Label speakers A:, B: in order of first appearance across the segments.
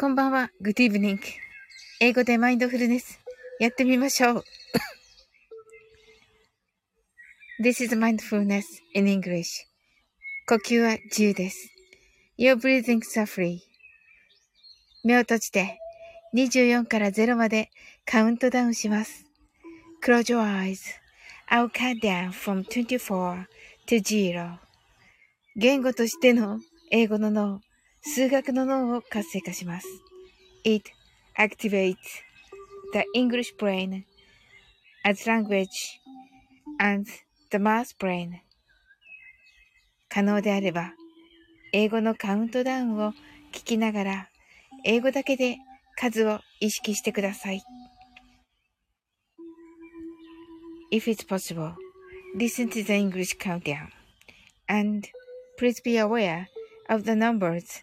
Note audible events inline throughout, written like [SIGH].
A: こんばんは。Good evening. 英語でマインドフルネス。やってみましょう。This is mindfulness in English. 呼吸は自由です。Your breathing are free. 目を閉じて24から0までカウントダウンします。Close your eyes. I'll count down from 24 to 0. 言語としての英語の脳、数学の脳を活性化します。It activates the English brain as language and the math brain 可能であれば、英語のカウントダウンを聞きながら、英語だけで数を意識してください。If it's possible, listen to the English countdown and please be aware of the numbers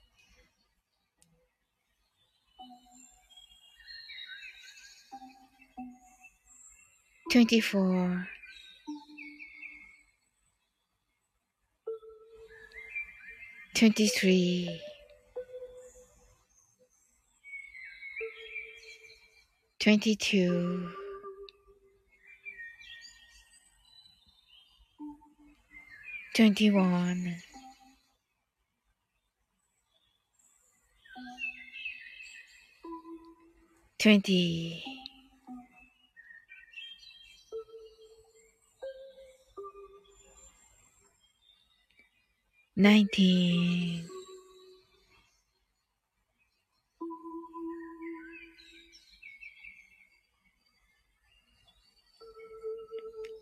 A: 24 23 22 21 20 nineteen,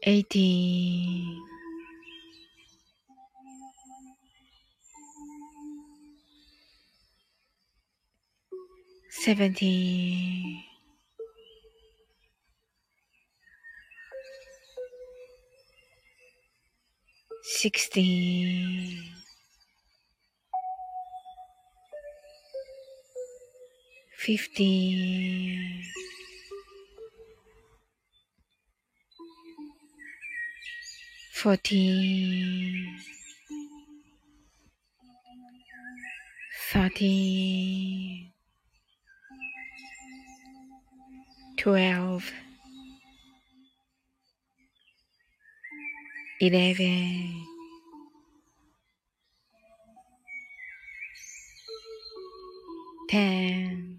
A: eighteen, seventeen, sixteen. Fifteen, fourteen, thirteen, twelve, eleven, ten,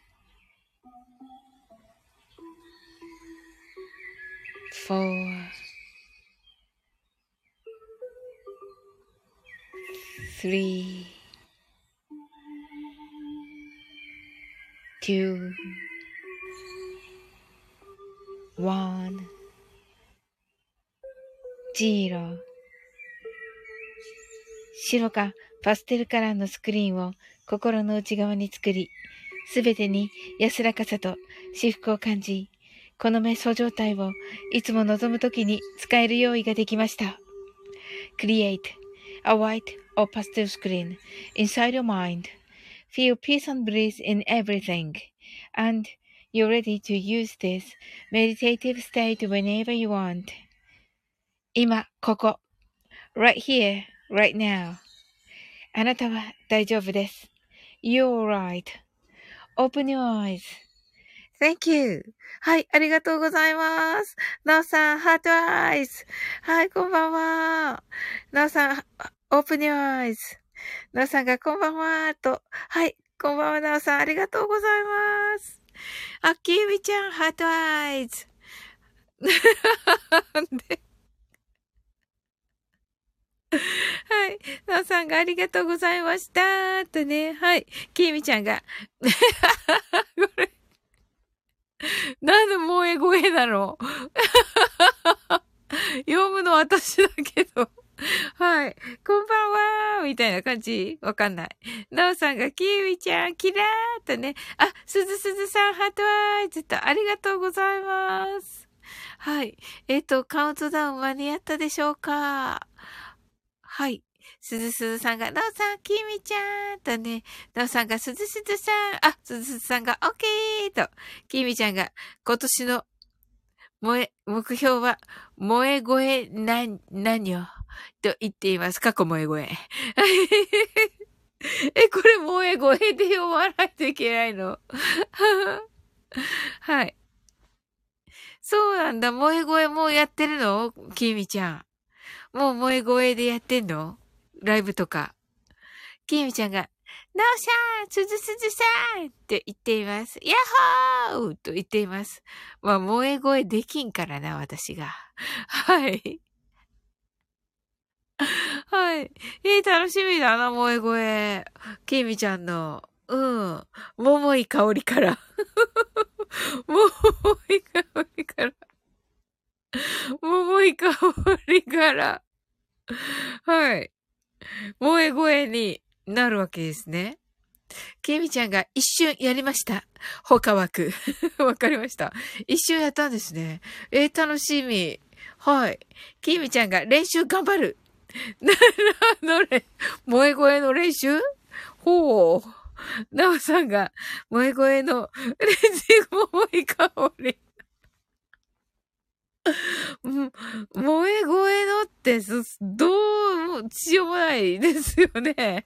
A: four, three, two, one, zero 白かパステルカラーのスクリーンを心の内側に作り、すべてに安らかさと至福を感じ、この瞑想状態をいつも望むときに使える用意ができました。Create a white or pastel screen inside your mind feel peace and bliss in everything. And you're ready to use this meditative state whenever you want. 今、ここ。right here, right now. あなたは大丈夫です。You're right.Open your eyes. Thank you. はい、ありがとうございます。なおさん、 heart eyes。はい、こんばんは。なおさん、Open your eyes. なおさんがこんばんはと。はい、こんばんは、なおさん、ありがとうございます。あ、きみちゃん、 heart eyes。はい。なおさんがありがとうございました。とね。はい。きみちゃんが。これ。[LAUGHS] なんで萌え声なの読むの私だけど。はい。こんばんはーみたいな感じわかんない。なおさんが、きーみちゃん、キラーとね。あ、すずすずさん、ハートワーイズとありがとうございます。はい。えっ、ー、と、カウントダウン間に合ったでしょうか？はい。すずすずさんが、なおさん、きみちゃんとね、なおさんが、すずすずさん、あ、すずすずさんが、オッケーと、きみちゃんが、今年の、萌え、目標は、萌え声な、何よ、と言っています。過去萌え声。[LAUGHS] え、これ萌え声で読まないといけないの [LAUGHS] はい。そうなんだ。萌え声もうやってるの？きみちゃん。もう萌え声でやってんの？ライブとか。きみちゃんが、なおさんすずすずさんって言っています。やっほーと言っています。まあ、萌え声できんからな、私が。はい。はい。えー、楽しみだな、萌え声。きみちゃんの。うん。桃い香 [LAUGHS] りから。桃い香りから。桃い香りから。はい。萌え声になるわけですね。ケミちゃんが一瞬やりました。他枠。[LAUGHS] わかりました。一瞬やったんですね。えー、楽しみ。はい。ケミちゃんが練習頑張る。[LAUGHS] な、な、のれ、萌え声の練習ほう。なおさんが、萌え声の練習桃い香り。萌え声のって、どうも、しようもないですよね。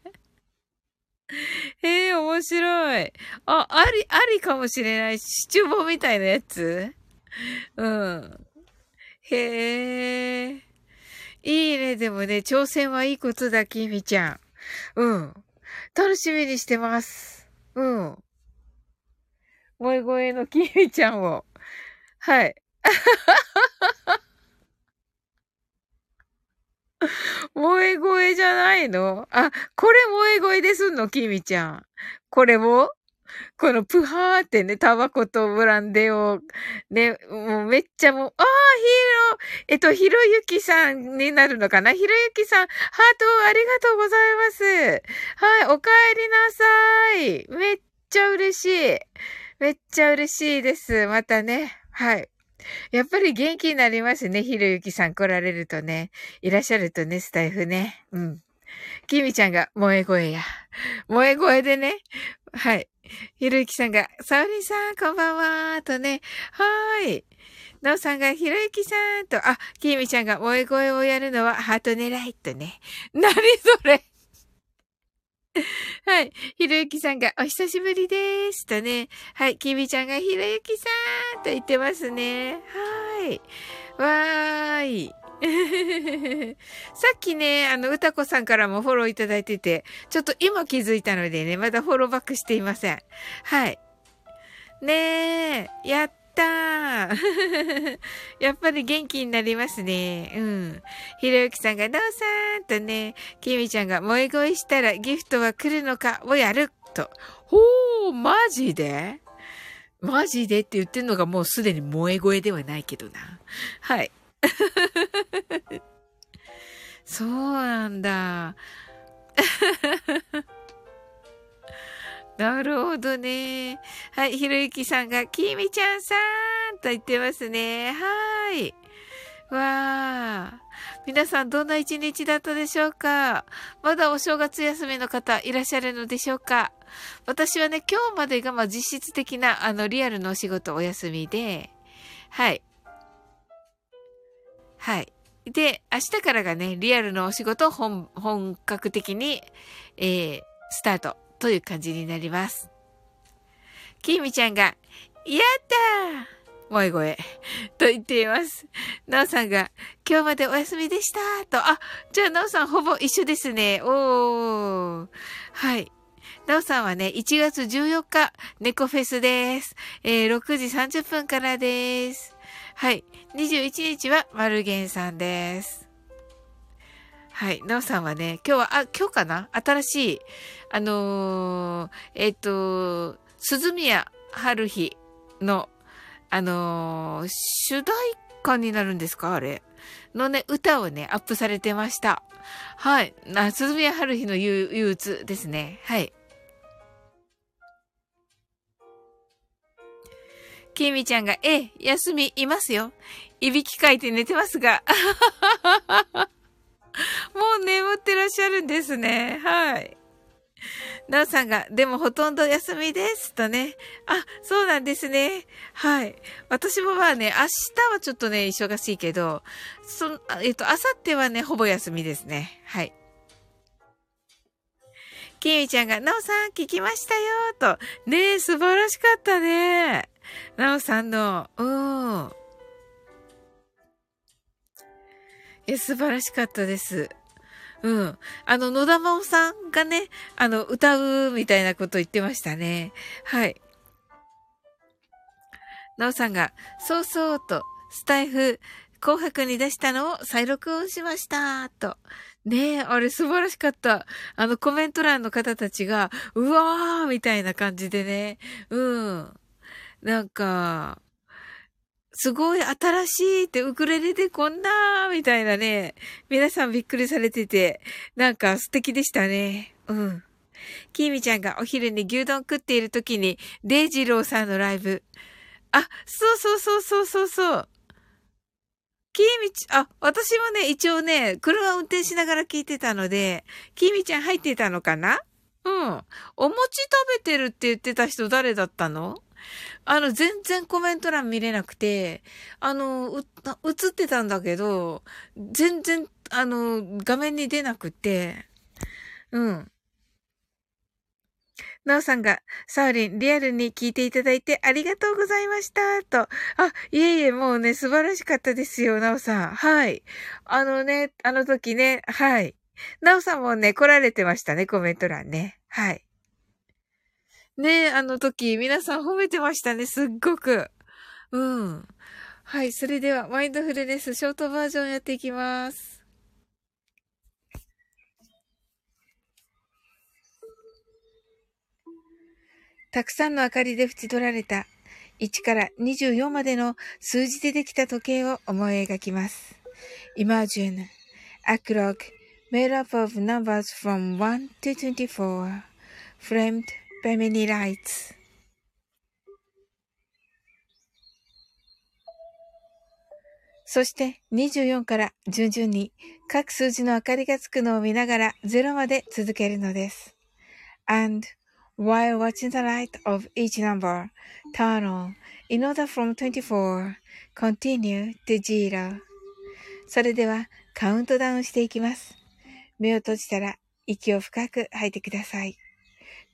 A: へえ、面白い。あ、あり、ありかもしれない。シチュボみたいなやつうん。へえ。いいね。でもね、挑戦はいいことだ、きみちゃん。うん。楽しみにしてます。うん。萌え声のきみちゃんを。はい。[LAUGHS] 萌え声じゃないの？あ、これ萌え声ですんの？きみちゃん。これも？このプハーってね、タバコとブランデーを、ね、もうめっちゃもう、ああ、ヒーロー、えっと、ひろゆきさんになるのかな？ひろゆきさん、ハートありがとうございます。はい、お帰りなさい。めっちゃ嬉しい。めっちゃ嬉しいです。またね。はい。やっぱり元気になりますね。ひろゆきさん来られるとね。いらっしゃるとね、スタイフね。うん。きみちゃんが萌え声や。萌え声でね。はい。ひろゆきさんが、さおりさん、こんばんは。とね。はーい。なおさんが、ひろゆきさんと、あ、きみちゃんが萌え声をやるのはハート狙いとね。なにそれ [LAUGHS] はい。ひろゆきさんが、お久しぶりです。とね。はい。きみちゃんが、ひろゆきさんと言ってますね。はい。わーい。[LAUGHS] さっきね、あの、歌子さんからもフォローいただいてて、ちょっと今気づいたのでね、まだフォローバックしていません。はい。ねえ、やっった [LAUGHS] やっぱり元気になりますね。うん。ひろゆきさんが、どうさーんとね、きみちゃんが、萌え声したらギフトは来るのかをやると。ほー、マジで？マジでって言ってんのがもうすでに萌え声ではないけどな。はい。[LAUGHS] そうなんだ。[LAUGHS] なるほどね。はい、ひろゆきさんが、きみちゃんさんと言ってますね。はい。わー。皆さんどんな一日だったでしょうか？まだお正月休みの方いらっしゃるのでしょうか？私はね、今日までがまあ実質的なあのリアルのお仕事お休みで、はい。はい。で、明日からがね、リアルのお仕事本、本格的に、えー、スタートという感じになります。きみちゃんが、やったー萌え声と言っています。なおさんが、今日までお休みでしたと、あ、じゃあなおさんほぼ一緒ですね。おー。はい。なおさんはね、1月14日、猫フェスです。えー、6時30分からです。はい。21日は、マルゲンさんです。はい。なおさんはね、今日は、あ、今日かな？新しい、あのー、えっ、ー、と、鈴宮春日のあのー、主題歌になるんですか？あれ。のね、歌をね、アップされてました。はい。な、鈴宮春日の憂鬱ですね。はい。きみちゃんが、え、休みいますよ。いびきかいて寝てますが。[LAUGHS] もう眠ってらっしゃるんですね。はい。なおさんが、でもほとんど休みです。とね。あ、そうなんですね。はい。私もまあね、明日はちょっとね、忙しいけど、そ、えっと、明後日はね、ほぼ休みですね。はい。きみちゃんが、なおさん聞きましたよと。ねえ、素晴らしかったね。なおさんの、うん。いや、素晴らしかったです。うん。あの、野田真央さんがね、あの、歌うみたいなこと言ってましたね。はい。なおさんが、そうそうと、スタイフ、紅白に出したのを再録音しました、と。ねえ、あれ素晴らしかった。あのコメント欄の方たちが、うわーみたいな感じでね。うん。なんか、すごい新しいってウクレレでこんなみたいなね。皆さんびっくりされてて、なんか素敵でしたね。うん。きーみちゃんがお昼に牛丼食っている時に、デイジローさんのライブ。あ、そうそうそうそうそうそう。きーみち、あ、私もね、一応ね、車運転しながら聞いてたので、きーみちゃん入ってたのかな？うん。お餅食べてるって言ってた人誰だったの？あの、全然コメント欄見れなくて、あの、映ってたんだけど、全然、あの、画面に出なくて、うん。なおさんが、サウリン、リアルに聞いていただいてありがとうございました、と。あ、いえいえ、もうね、素晴らしかったですよ、なおさん。はい。あのね、あの時ね、はい。なおさんもね、来られてましたね、コメント欄ね。はい。ね、あの時、皆さん褒めてましたね、すっごく。うん。はい、それでは、マインドフルネスショートバージョンやっていきます。たくさんの明かりで縁取られた1から24までの数字でできた時計を思い描きます。Imagine a clock made up of numbers from 1 to 24 framed ぱい目にライツ。そして24から順々に各数字の明かりがつくのを見ながら0まで続けるのです。And why watch the light of each number, turn on in order from 24, continue to zero. それではカウントダウンしていきます。目を閉じたら息を深く吐いてください。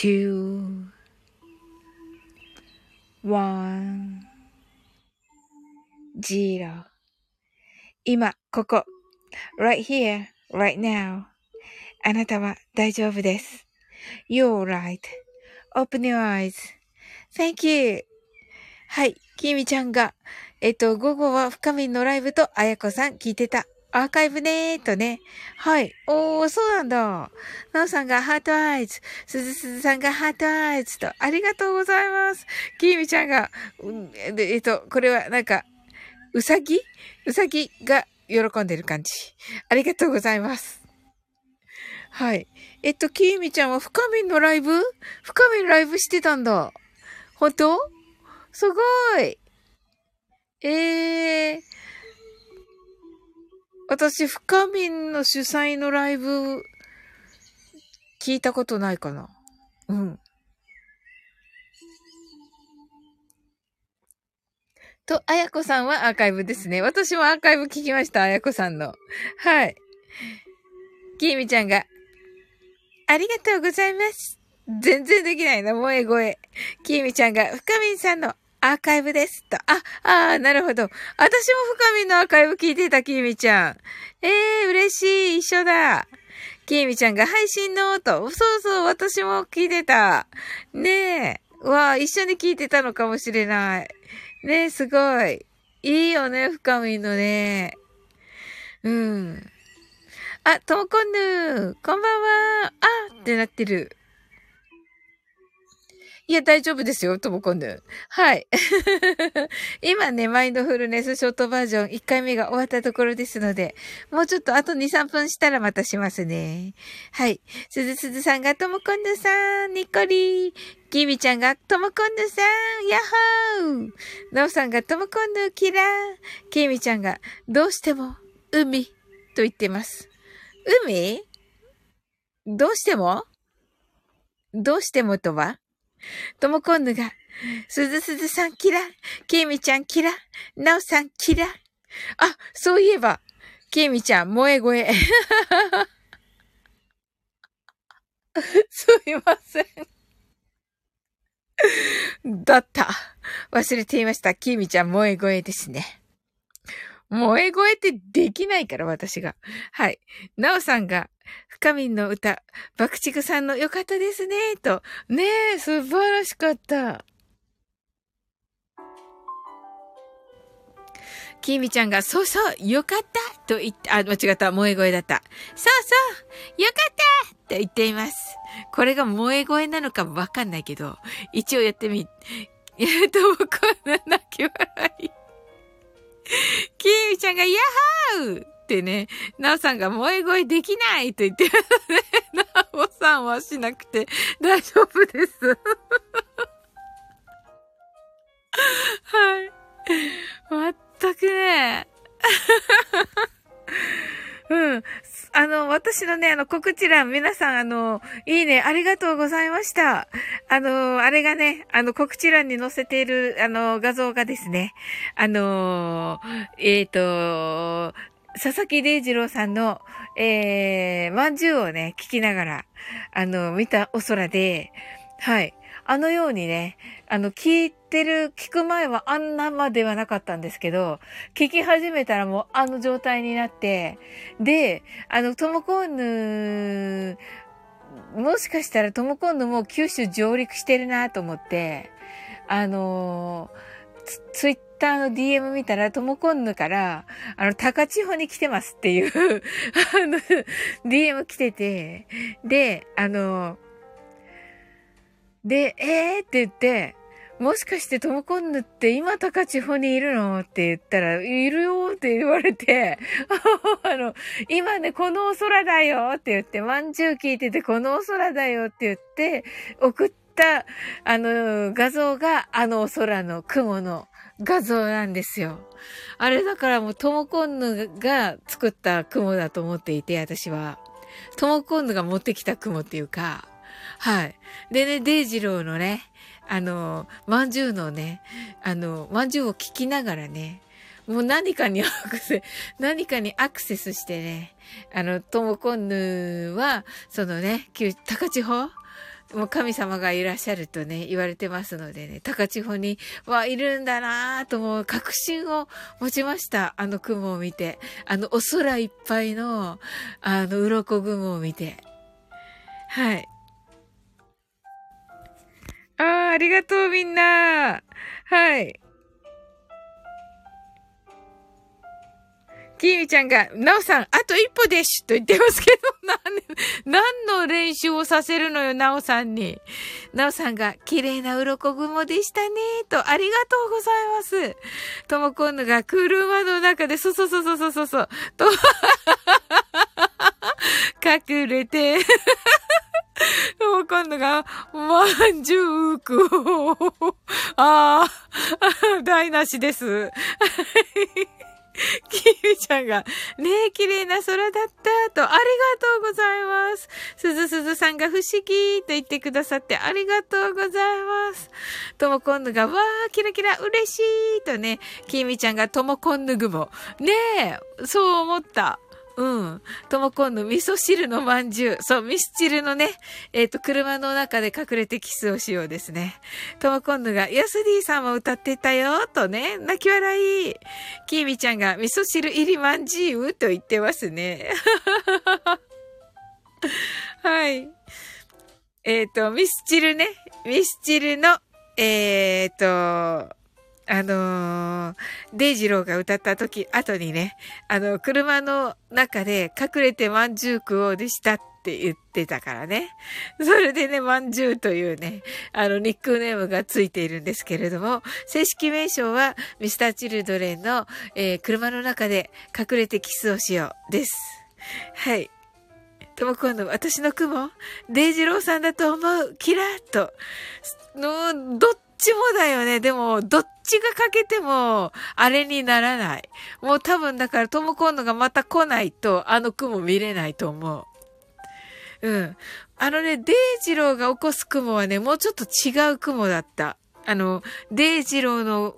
A: two, one, zero. 今、ここ。right here, right now. あなたは大丈夫です。You're alright. Open your eyes. Thank you. はい。きみちゃんが、えっと、午後は深みのライブとあやこさん聞いてた。アーカイブねーとね。はい。おー、そうなんだ。なおさんが heart eyes。すずすずさんが heart eyes と。ありがとうございます。きみちゃんが、うんえっと、これはなんか、うさぎ？うさぎが喜んでる感じ。ありがとうございます。はい。えっと、きみちゃんは深みのライブ？深みのライブしてたんだ。本当？すごい。えー。私、深みの主催のライブ、聞いたことないかな。うん。と、あやこさんはアーカイブですね。私もアーカイブ聞きました、あやこさんの。はい。きみちゃんが、ありがとうございます。全然できないな、萌え声。きみちゃんが、深みんさんのアーカイブです。と。あ、ああ、なるほど。私も深みのアーカイブ聞いてた、きみちゃん。ええー、嬉しい。一緒だ。きみちゃんが配信のと。そうそう、私も聞いてた。ねえ。わあ、一緒に聞いてたのかもしれない。ねえ、すごい。いいよね、深みのね。うん。あ、ともこんぬこんばんは。あってなってる。いや、大丈夫ですよ、ともこんぬ。はい。[LAUGHS] 今ね、マインドフルネスショートバージョン1回目が終わったところですので、もうちょっとあと2、3分したらまたしますね。はい。すずすずさんがともこんぬさん、にっこり。きみちゃんがともこんぬさん、やっほー。なおさんがともこんぬキラー。きみちゃんがどうしても海と言ってます。海？どうしても？どうしてもとは？ともこんぬが、すずすずさんキラ、きみちゃんキラ、なおさんキラ。あ、そういえば、きみちゃん、萌え声。[LAUGHS] すいません。だった。忘れていました。きみちゃん、萌え声ですね。萌え声ってできないから、私が。はい。なおさんが、深みんの歌、爆竹さんの良かったですね、と。ねえ、素晴らしかった。きみちゃんが、そうそう、よかったと言って、あ、間違った、萌え声だった。そうそう、よかったと言っています。これが萌え声なのかわかんないけど、一応やってみ、やるとこんな泣き笑い。きみちゃんが、ヤッホーってね、なおさんが萌え声できないと言ってますね。なおさんはしなくて大丈夫です。はい。全くね。うん。あの、私のね、あの、告知欄、皆さん、あの、いいね、ありがとうございました。あの、あれがね、あの、告知欄に載せている、あの、画像がですね、あの、えっ、と、佐々木デイジローさんの、えー、まんじゅうをね、聞きながら、あの、見たお空で、はい。あのようにね、あの、聞いてる、聞く前はあんなまではなかったんですけど、聞き始めたらもうあの状態になって、で、あの、トモコンヌ、もしかしたらトモコンヌも九州上陸してるなと思って、あのツ、ツイッターの DM 見たら、ともこんぬから、あの、高千穂に来てますっていうあの、DM 来てて、で、あの、で、えー？って言って、もしかしてともこんぬって今高千穂にいるの？って言ったら、いるよって言われて、[LAUGHS] あの、今ね、このお空だよって言って、まんじゅう聞いてて、このお空だよって言って、送った、あの、画像があのお空の雲の画像なんですよ。あれだからもうトモコンヌが作った雲だと思っていて、私は。トモコンヌが持ってきた雲っていうか、はい。でね、デイジローのね、あの、まんじゅうのね、あの、まんじゅうを聞きながらね、もう何かにアクセス、何かにアクセスしてね、あの、トモコンヌは、そのね、高千穂もう神様がいらっしゃるとね、言われてますのでね、高千穂にはいるんだなぁともう確信を持ちました。あの雲を見て。あのお空いっぱいの、あの鱗雲を見て。はい。ああ、ありがとうみんな。はい。きーみちゃんが、なおさん、あと一歩でしゅと言ってますけど、[LAUGHS] 何、の練習をさせるのよ、なおさんに。なおさんが、綺麗な鱗雲でしたね、と、ありがとうございます。ともこんぬが、車の中で、そうそうそうそうそうそう、と、[LAUGHS] 隠れて、[LAUGHS] ともこんぬが、まんじゅうく、ああ、台無しです。キミちゃんが、ねえ、綺麗な空だったと、ありがとうございます。すずすずさんが不思議と言ってくださってありがとうございます。ともこんぬが、わー、キラキラ、嬉しいとね、キミちゃんがともこんぬぐも。ねえ、そう思った。うん。とも今度、味噌汁のまんじゅう。そう、味噌汁のね、えっ、ー、と、車の中で隠れてキスをしようですね。とも今度が、ヤスディさんも歌ってたよ、とね、泣き笑い。キーミちゃんが、味噌汁入りまんじゅう？と言ってますね。[LAUGHS] はい。えっ、ー、と、ミスチルね。ミスチルの、えっ、ー、と、あのー、デイジローが歌った時、後にね、あの、車の中で隠れてまんじゅうくをでしたって言ってたからね。それでね、まんじゅうというね、あの、ニックネームがついているんですけれども、正式名称は、ミスターチルドレンの、えー、車の中で隠れてキスをしようです。はい。とも今度、私の雲デイジローさんだと思う？キラッと。の、どっちもだよね。でも、どっちがかけても、あれにならない。もう多分だから、トムコンヌがまた来ないと、あの雲見れないと思う。うん。あのね、デイジローが起こす雲はね、もうちょっと違う雲だった。あの、デイジローの、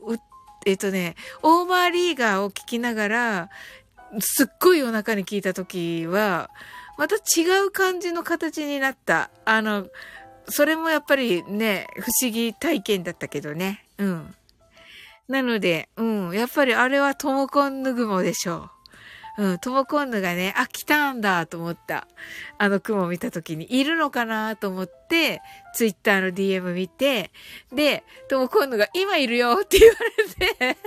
A: えっとね、オーマーリーガーを聞きながら、すっごいお腹に聞いた時は、また違う感じの形になった。あの、それもやっぱりね、不思議体験だったけどね。うん。なので、うん、やっぱりあれはトモコンヌ雲でしょう。うん、トモコンヌがね、あ、来たんだと思った。あの雲を見た時に、いるのかなと思って、ツイッターの DM 見て、で、トモコンヌが今いるよって言われて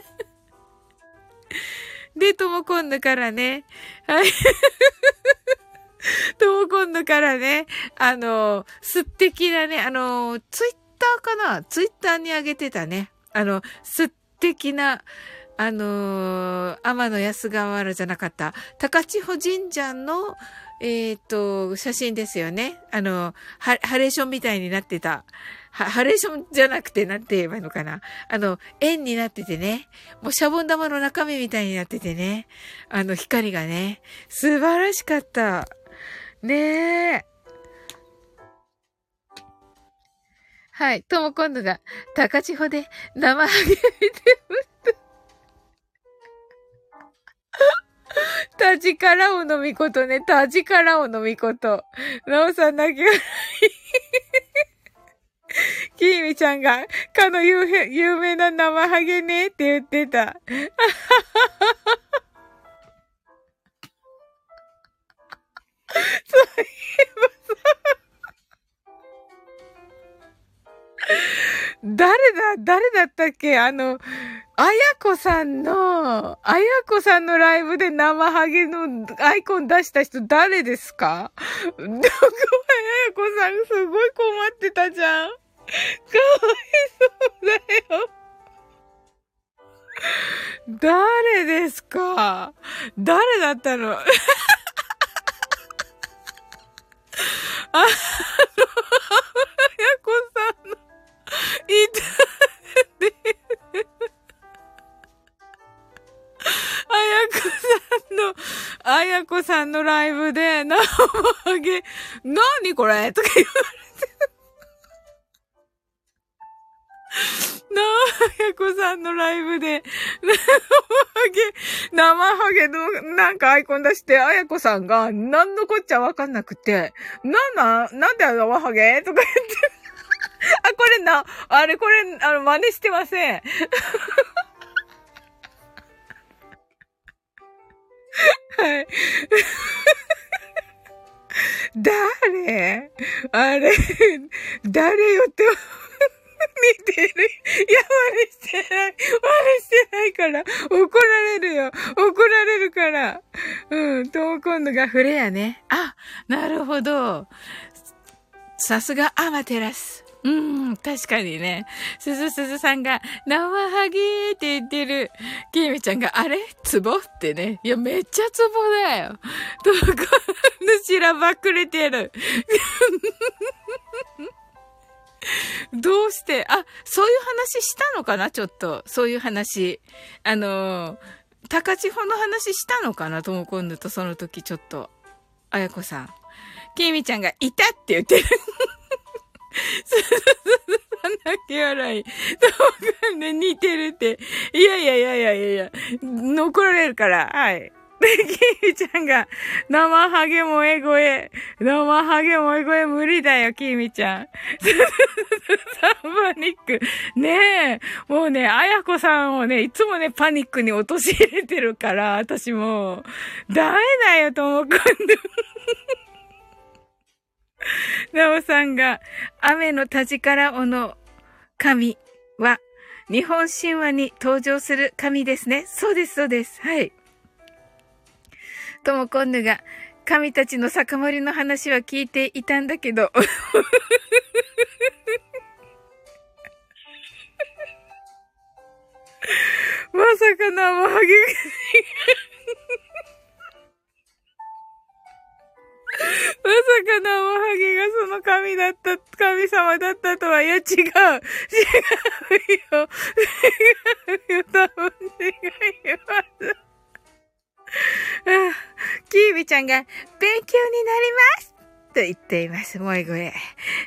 A: [LAUGHS] で、トモコンヌからね、はい。とも今度からね、あの、素敵なね、あの、ツイッターかな？ツイッターに上げてたね。あの、素敵な、あの天野安川原じゃなかった、高千穂神社の、えっ、ー、と、写真ですよね。あの、ハレーションみたいになってた。ハレーションじゃなくて、なんて言えばいいのかな。あの、円になっててね。もうシャボン玉の中身みたいになっててね。あの、光がね。素晴らしかった。ねえ。はい。とも今度が、高千穂で生ハゲ見てます。[LAUGHS] タジカラオのみことね。タジカラオのみこと。なおさん泣き笑い。きーみちゃんが、かの有有名な生ハゲねって言ってた。そういえば誰だ、誰だったっけ？あの、あやこさんの、あやこさんのライブで生ハゲのアイコン出した人誰ですか？どこあやこさん？すごい困ってたじゃん。かわいそうだよ。誰ですか？誰だったの？あ [LAUGHS] やこさんのライブで、[LAUGHS] 生揚げ、なにこれ？とか言われて。なあやこさんのライブで、生ハゲ、生ハゲのなんかアイコン出して、あやこさんが、なんのこっちゃわかんなくて、なんな、なんで生ハゲ？とか言って。[LAUGHS] あ、これな、あれこれ、あの、真似してません。はい。誰？あれ、誰よって見てる。いや、真似してない。真似してないから。怒られるよ。怒られるから。うん。と、今度がフレアね。あ、なるほど。さすがアマテラス。うん、確かにね。すずすずさんが、生ハゲーって言ってる。きみちゃんが、あれ？ツボってね。いや、めっちゃツボだよ。とこのしらばっくれてる？[LAUGHS] どうして、あ、そういう話したのかな？ちょっと。そういう話。あの、高千穂の話したのかな？とも今度とその時ちょっと。あやこさん。きみちゃんが、いたって言ってる。すずすずさんだけ笑い。そうかね、似てるって。いやいやいやいやいやいや、残られるから。はい。で、キミちゃんが、生ハゲ萌え声。生ハゲ萌え声無理だよ、キミちゃん。サンパニック。ねえ。もうね、あやこさんをね、いつもね、パニックに陥れてるから、私もダメだよ、ともくん。なおさんが、雨の田力尾の神は、日本神話に登場する神ですね。そうです、そうです。はい。ともこんぬが、神たちの酒盛りの話は聞いていたんだけど。[LAUGHS] まさか生ハゲまさか生ハゲがその神だった、神様だったとは、いや違う。違うよ。違うよ。多分違います。キービちゃんが、勉強になりますと言っています。萌え声。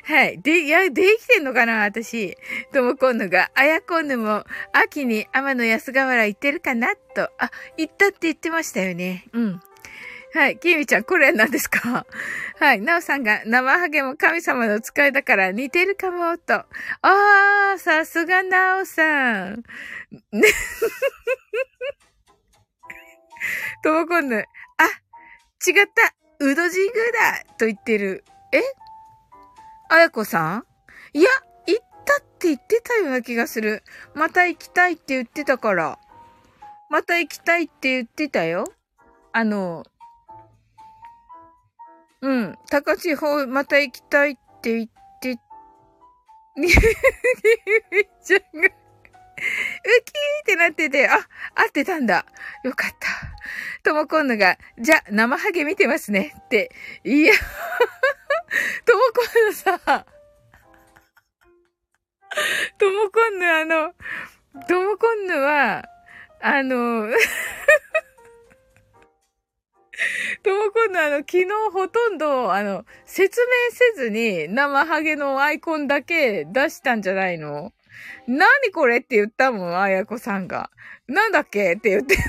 A: はい。で、いや、できてんのかな私。ともこんぬが、あやこんぬも、秋に天の安河原行ってるかなと。あ、行ったって言ってましたよね。うん。はい。きみちゃん、これ何ですか？[LAUGHS] はい。なおさんが、生ハゲも神様の使いだから似てるかも、と。あー、さすがなおさん。ね。[LAUGHS] ともこんぬ、あ、違った、うど神宮だと言ってる。え？あやこさん？いや、行ったって言ってたような気がする。また行きたいって言ってたから。また行きたいって言ってたよ。あの、うん。高千穂また行きたいって言って、みっちゃんが [LAUGHS] ウキーってなってて、あ、合ってたんだ。よかった。ともこんぬが、じゃ、生ハゲ見てますね。って。[LAUGHS] いや、ともこんぬさ、ともこんぬあの、ともこんぬは、あの、[LAUGHS] [LAUGHS] ともこんのあの、昨日ほとんど、あの、説明せずに生ハゲのアイコンだけ出したんじゃないの？何これって言ったもん、あやこさんが。なんだっけって言って。[LAUGHS]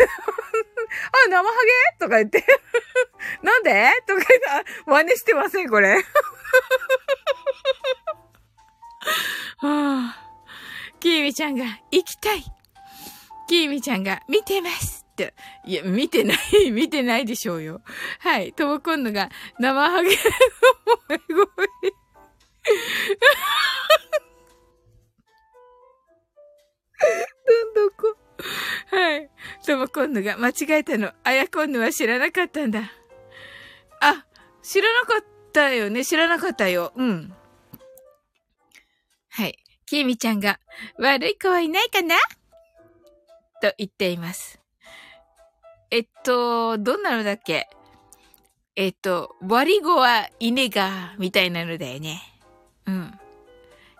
A: あ、生ハゲ？とか言って。[LAUGHS] なんで？とか言って、真似してません、これ。はあ、きーみちゃんが行きたい。きーみちゃんが見てますって。いや、見てない、[LAUGHS] 見てないでしょうよ。はい。とも今度が生ハゲの声声。[LAUGHS] ど [LAUGHS] んどんこ。はい。とも今度が間違えたの。あやこんぬは知らなかったんだ。あ、知らなかったよね。知らなかったよ。うん。はい。きみちゃんが、悪い子はいないかな？と言っています。えっと、どんなのだっけ？えっと、悪い子はいねが、みたいなのだよね。うん。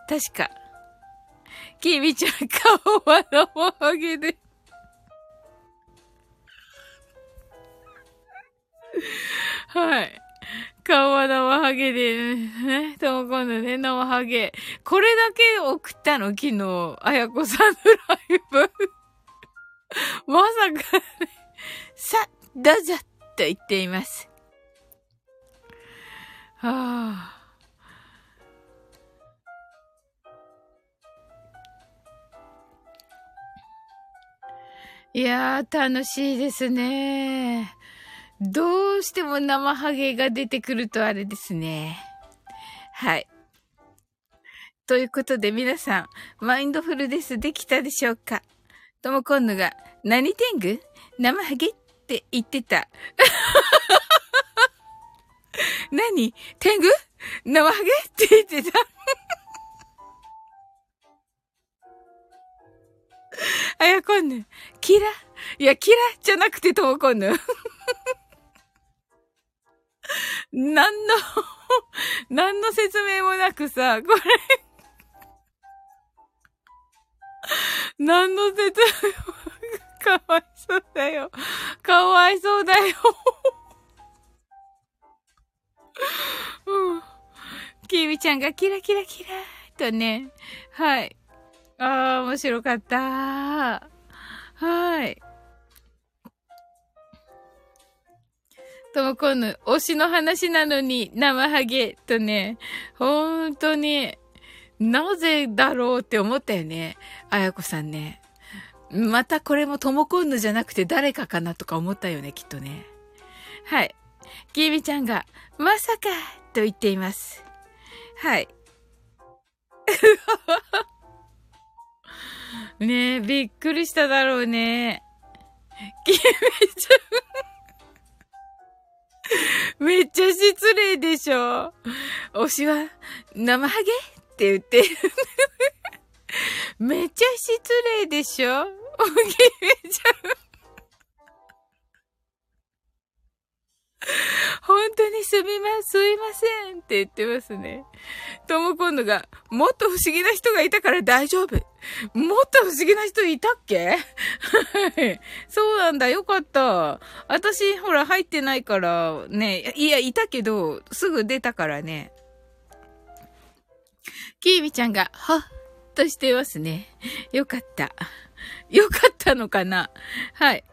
A: 確か。きみちゃん顔は生ハゲで。はい。顔は生ハゲで、ね、とも今度ね、生ハゲ。これだけ送ったの？昨日、あやこさんのライブ。まさか、ね、さ、どうぞ、と言っています。はあ。いやー、楽しいですね。どうしても生ハゲが出てくるとあれですね。はい。ということで皆さん、マインドフルネスできたでしょうか？ともこんぬが、何天狗？生ハゲ？って言ってた。[LAUGHS] 何？天狗？生ハゲ？って言ってた。[LAUGHS] あやこんぬ、キラ？いや、キラじゃなくてともこんぬ。[LAUGHS] 何の何の説明もなくさ、これ何の説明も、かわいそうだよ。かわいそうだよ。うん。きみちゃんがキラキラキラとね。はい。ああ、面白かった。はい。ともこぬ、推しの話なのに生ハゲとね、本当に、なぜだろうって思ったよね。あやこさんね。またこれもともこんぬじゃなくて誰かかなとか思ったよね、きっとね。はい。きみちゃんが、まさかと言っています。はい。[LAUGHS] ねえ、びっくりしただろうね。きみちゃん [LAUGHS] めっちゃ失礼でしょ。推しは、生ハゲって言ってる。[LAUGHS] めっちゃ失礼でしょおぎめちゃん。本当にすみま、すいませんって言ってますね。とも今度が、もっと不思議な人がいたから大丈夫。もっと不思議な人いたっけ？[LAUGHS] そうなんだ、よかった。私、ほら、入ってないから、ね、いや、いたけど、すぐ出たからね。キービちゃんが、はっとしてますね。よかった。[LAUGHS] よかったのかな？はい。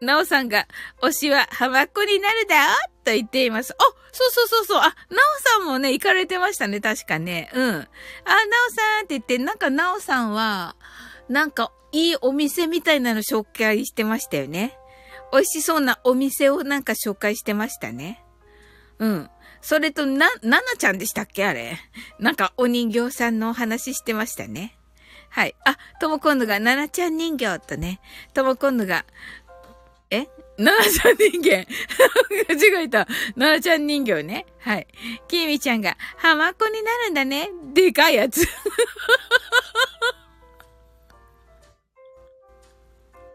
A: なおさんが、推しは浜っ子になるだと言っています。あ、そうそうそうそう。あ、なおさんもね、行かれてましたね、確かね。うん。あ、なおさんって言って、なんかなおさんは、なんか、いいお店みたいなの紹介してましたよね。美味しそうなお店をなんか紹介してましたね。うん。それと、な、ななちゃんでしたっけ？あれ。なんか、お人形さんのお話してましたね。はい。あ、ともこんぬが、ななちゃん人形とね、ともこんぬが、え？ななちゃん人間 [LAUGHS] 間違えた。ななちゃん人形ね。はい。きみちゃんが、浜っこになるんだね。でかいやつ。[LAUGHS]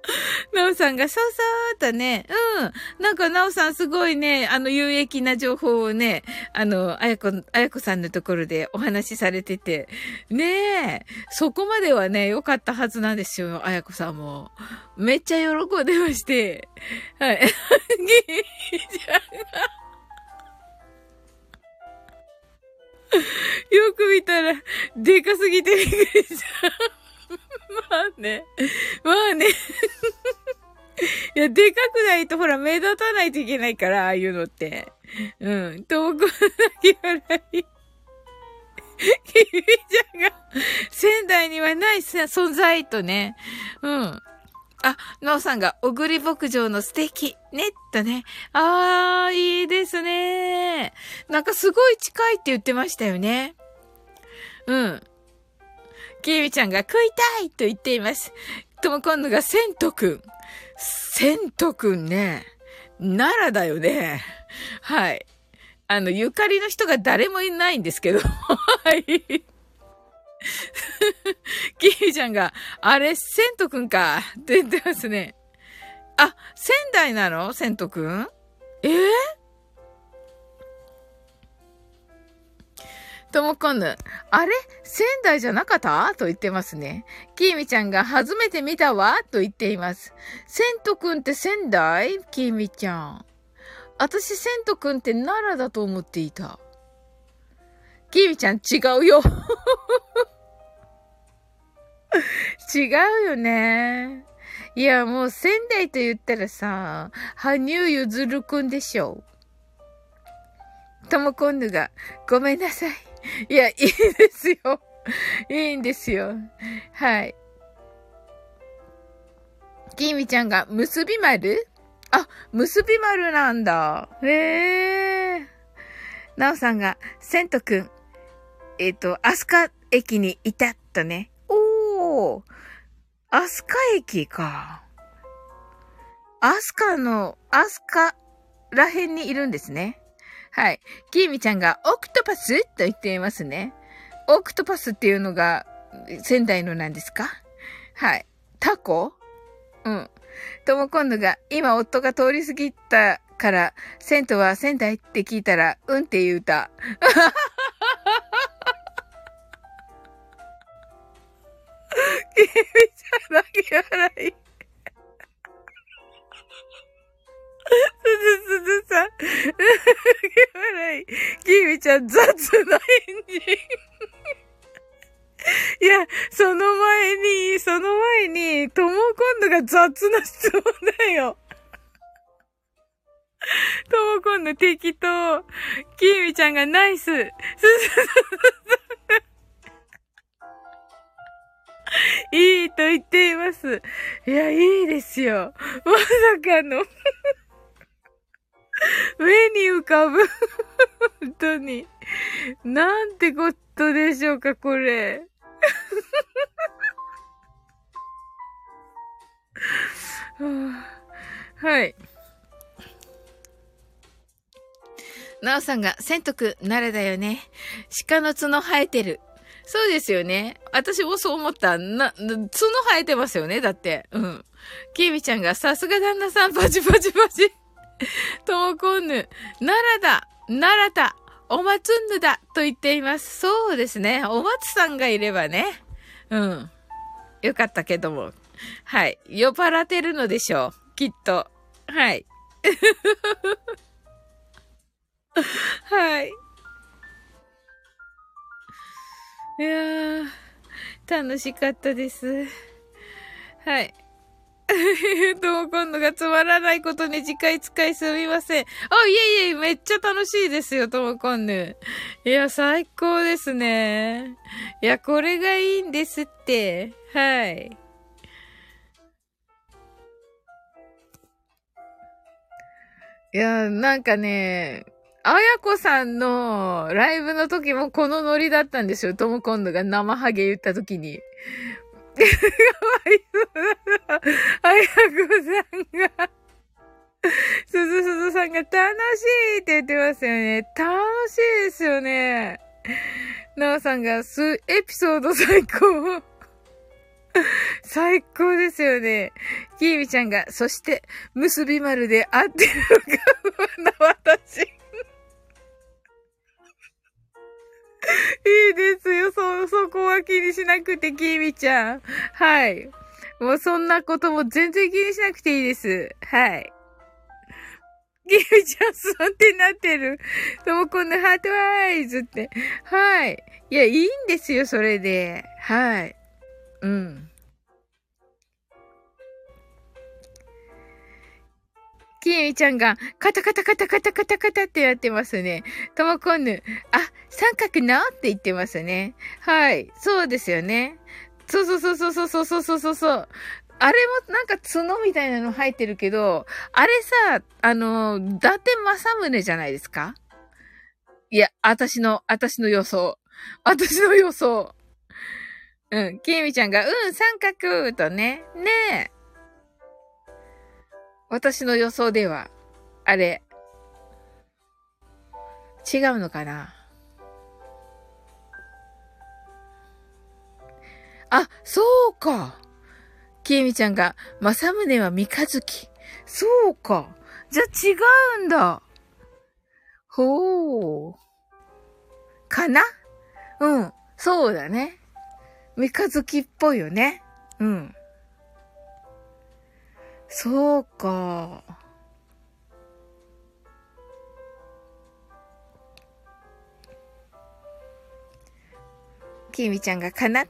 A: [LAUGHS] なおさんが、そうそうとね、うん。なんか、なおさんすごいね、あの、有益な情報をね、あの、あやこ、あやこさんのところでお話しされてて、ねえ、そこまではね、良かったはずなんですよ、あやこさんも。めっちゃ喜んでまして、はい。[LAUGHS] ギーちゃんが [LAUGHS] よく見たら、でかすぎてびっくりした。まあね。まあね。いや、でかくないとほら、目立たないといけないから、ああいうのって。うん。遠くだけ笑い。きみちゃんが、仙台にはない存在とね。うん。あ、なおさんが、小栗牧場の素敵。ね、とね。あー、いいですね。なんかすごい近いって言ってましたよね。うん。きみちゃんが食いたいと言っています。とも今度がセントくん。セントくんね。奈良だよね。はい。あの、ゆかりの人が誰もいないんですけど。はい。キーちゃんが、あれ、セントくんかって言ってますね。あ、仙台なの？セントくんえー、ともこんぬ、あれ？仙台じゃなかった？と言ってますね。きーみちゃんが初めて見たわ？と言っています。セントくんって仙台？きーみちゃん。私、セントくんって奈良だと思っていた。きーみちゃん違うよ。[LAUGHS] 違うよね。いや、もう仙台と言ったらさ、羽生結弦くんでしょ。ともこんぬが、ごめんなさい。いや、いいですよ。いいんですよ。はい。きみちゃんが、結び丸？あ、結び丸なんだ。へえ。なおさんが、セントくん、えっ、ー、と、アスカ駅にいたとね。おー。アスカ駅か。アスカの、アスカらへんにいるんですね。はい。キーミちゃんがオクトパスと言っていますね。オクトパスっていうのが仙台のなんですか？はい。タコ？うん。とも今度が今夫が通り過ぎたから、銭湯は仙台って聞いたら、うんって言うた。[LAUGHS] キーミちゃん泣き笑い。すずすずさん。笑い。キミちゃん雑な返事。いや、その前に、その前に、とも今度が雑な質問だよ。とも今度適当。キミちゃんがナイス。すずすずさん。いいと言っています。いや、いいですよ。まさかの [LAUGHS] 目に浮かぶ。本当に。なんてことでしょうか、これ。[LAUGHS] はい。なおさんが、千徳、慣れだよね。鹿の角生えてる。そうですよね。私もそう思った。な、角生えてますよね。だって。うん。キービちゃんが、さすが旦那さん、パチパチパチ。ともこんぬ、奈良だ奈良だお松んぬだと言っています。そうですね。お松さんがいればね。うん。よかったけども。はい。酔っ払ってるのでしょう。きっと。はい。[LAUGHS] はい。いやー、楽しかったです。はい。どう今度がつまらないことに次回使いすみません。あ、いえいえ、めっちゃ楽しいですよ、ともこんぬ。いや、最高ですね。いや、これがいいんですって。はい。いや、なんかね、あやこさんのライブの時もこのノリだったんですよ。とも今度が生ハゲ言った時に。かわいそうだ。あやこさんがすずすずさんが楽しいって言ってますよね。楽しいですよね。なおさんがす、エピソード最高。最高ですよね。きーみちゃんが、そして、結び丸で合ってるのが、私。いいですよ。そ、そこは気にしなくて、きみちゃん。はい。もうそんなことも全然気にしなくていいです。はい。きみちゃん、そんってなってる。ともこんなハートワイズって。はい。いや、いいんですよ、それで。はい。うん。きみちゃんが、カタカタカタカタカタカタってやってますね。ともこんぬ。あ、三角の？って言ってますね。はい。そうですよね。そうそうそうそうそうそうそうそうそう。あれもなんか角みたいなの入ってるけど、あれさ、あの、伊達政宗じゃないですか？いや、私の、私の予想。私の予想。うん、きみちゃんが、うん、三角とね、ねえ。私の予想では、あれ、違うのかな？あ、そうか。きえみちゃんが、まさむねは三日月。そうか。じゃあ、違うんだ。ほう。かな？うん。そうだね。三日月っぽいよね。うん。そうか。きみちゃんがかな？っ。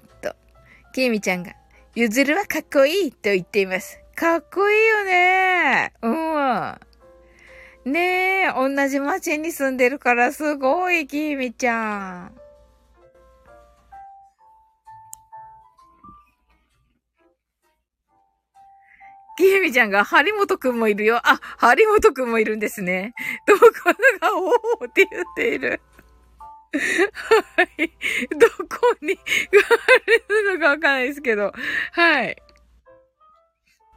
A: きみちゃんが、ゆずるはかっこいいと言っています。かっこいいよね。うん。ねえ、同じ町に住んでるからすごい、きみちゃん。きえみちゃんが、張本くんもいるよ。あ、張本くんもいるんですね。どこが、おーって言っている。はい。[LAUGHS] どこにあるのかわかんないですけど。はい。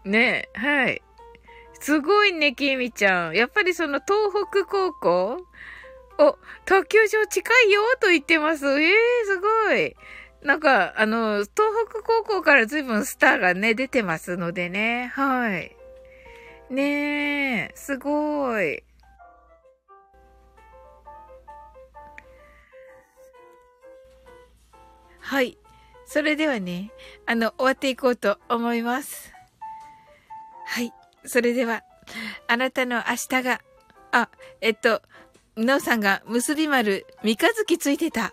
A: ねえ、はい。すごいね、きみちゃん。やっぱりその東北高校？お、卓球場近いよと言ってます。ええー、すごい。なんか、あの、東北高校から随分スターがね、出てますのでね。はい。ねえ、すごい。はい。それではね、あの、終わっていこうと思います。はい。それでは、あなたの明日が、あ、えっと、なおさんが結び丸、三日月ついてた。あ、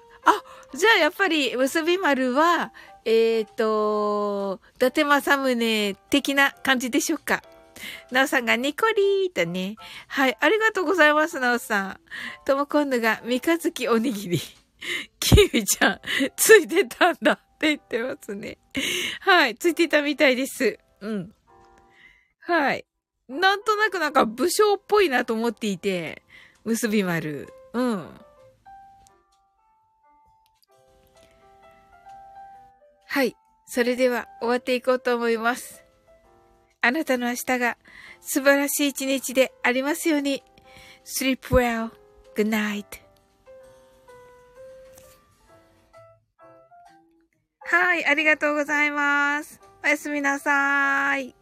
A: じゃあやっぱり結び丸は、えっ、ー、と、伊達政宗的な感じでしょうか。なおさんがニコリーとね。はい、ありがとうございます、なおさん。とも今度が三日月おにぎり。キミちゃん、ついてたんだって言ってますね。はい、ついてたみたいです。うん。はい。なんとなくなんか武将っぽいなと思っていて、結び丸。うん。はい。それでは終わっていこうと思います。あなたの明日が素晴らしい一日でありますように。sleep well. Good night. はい、ありがとうございます。おやすみなさーい。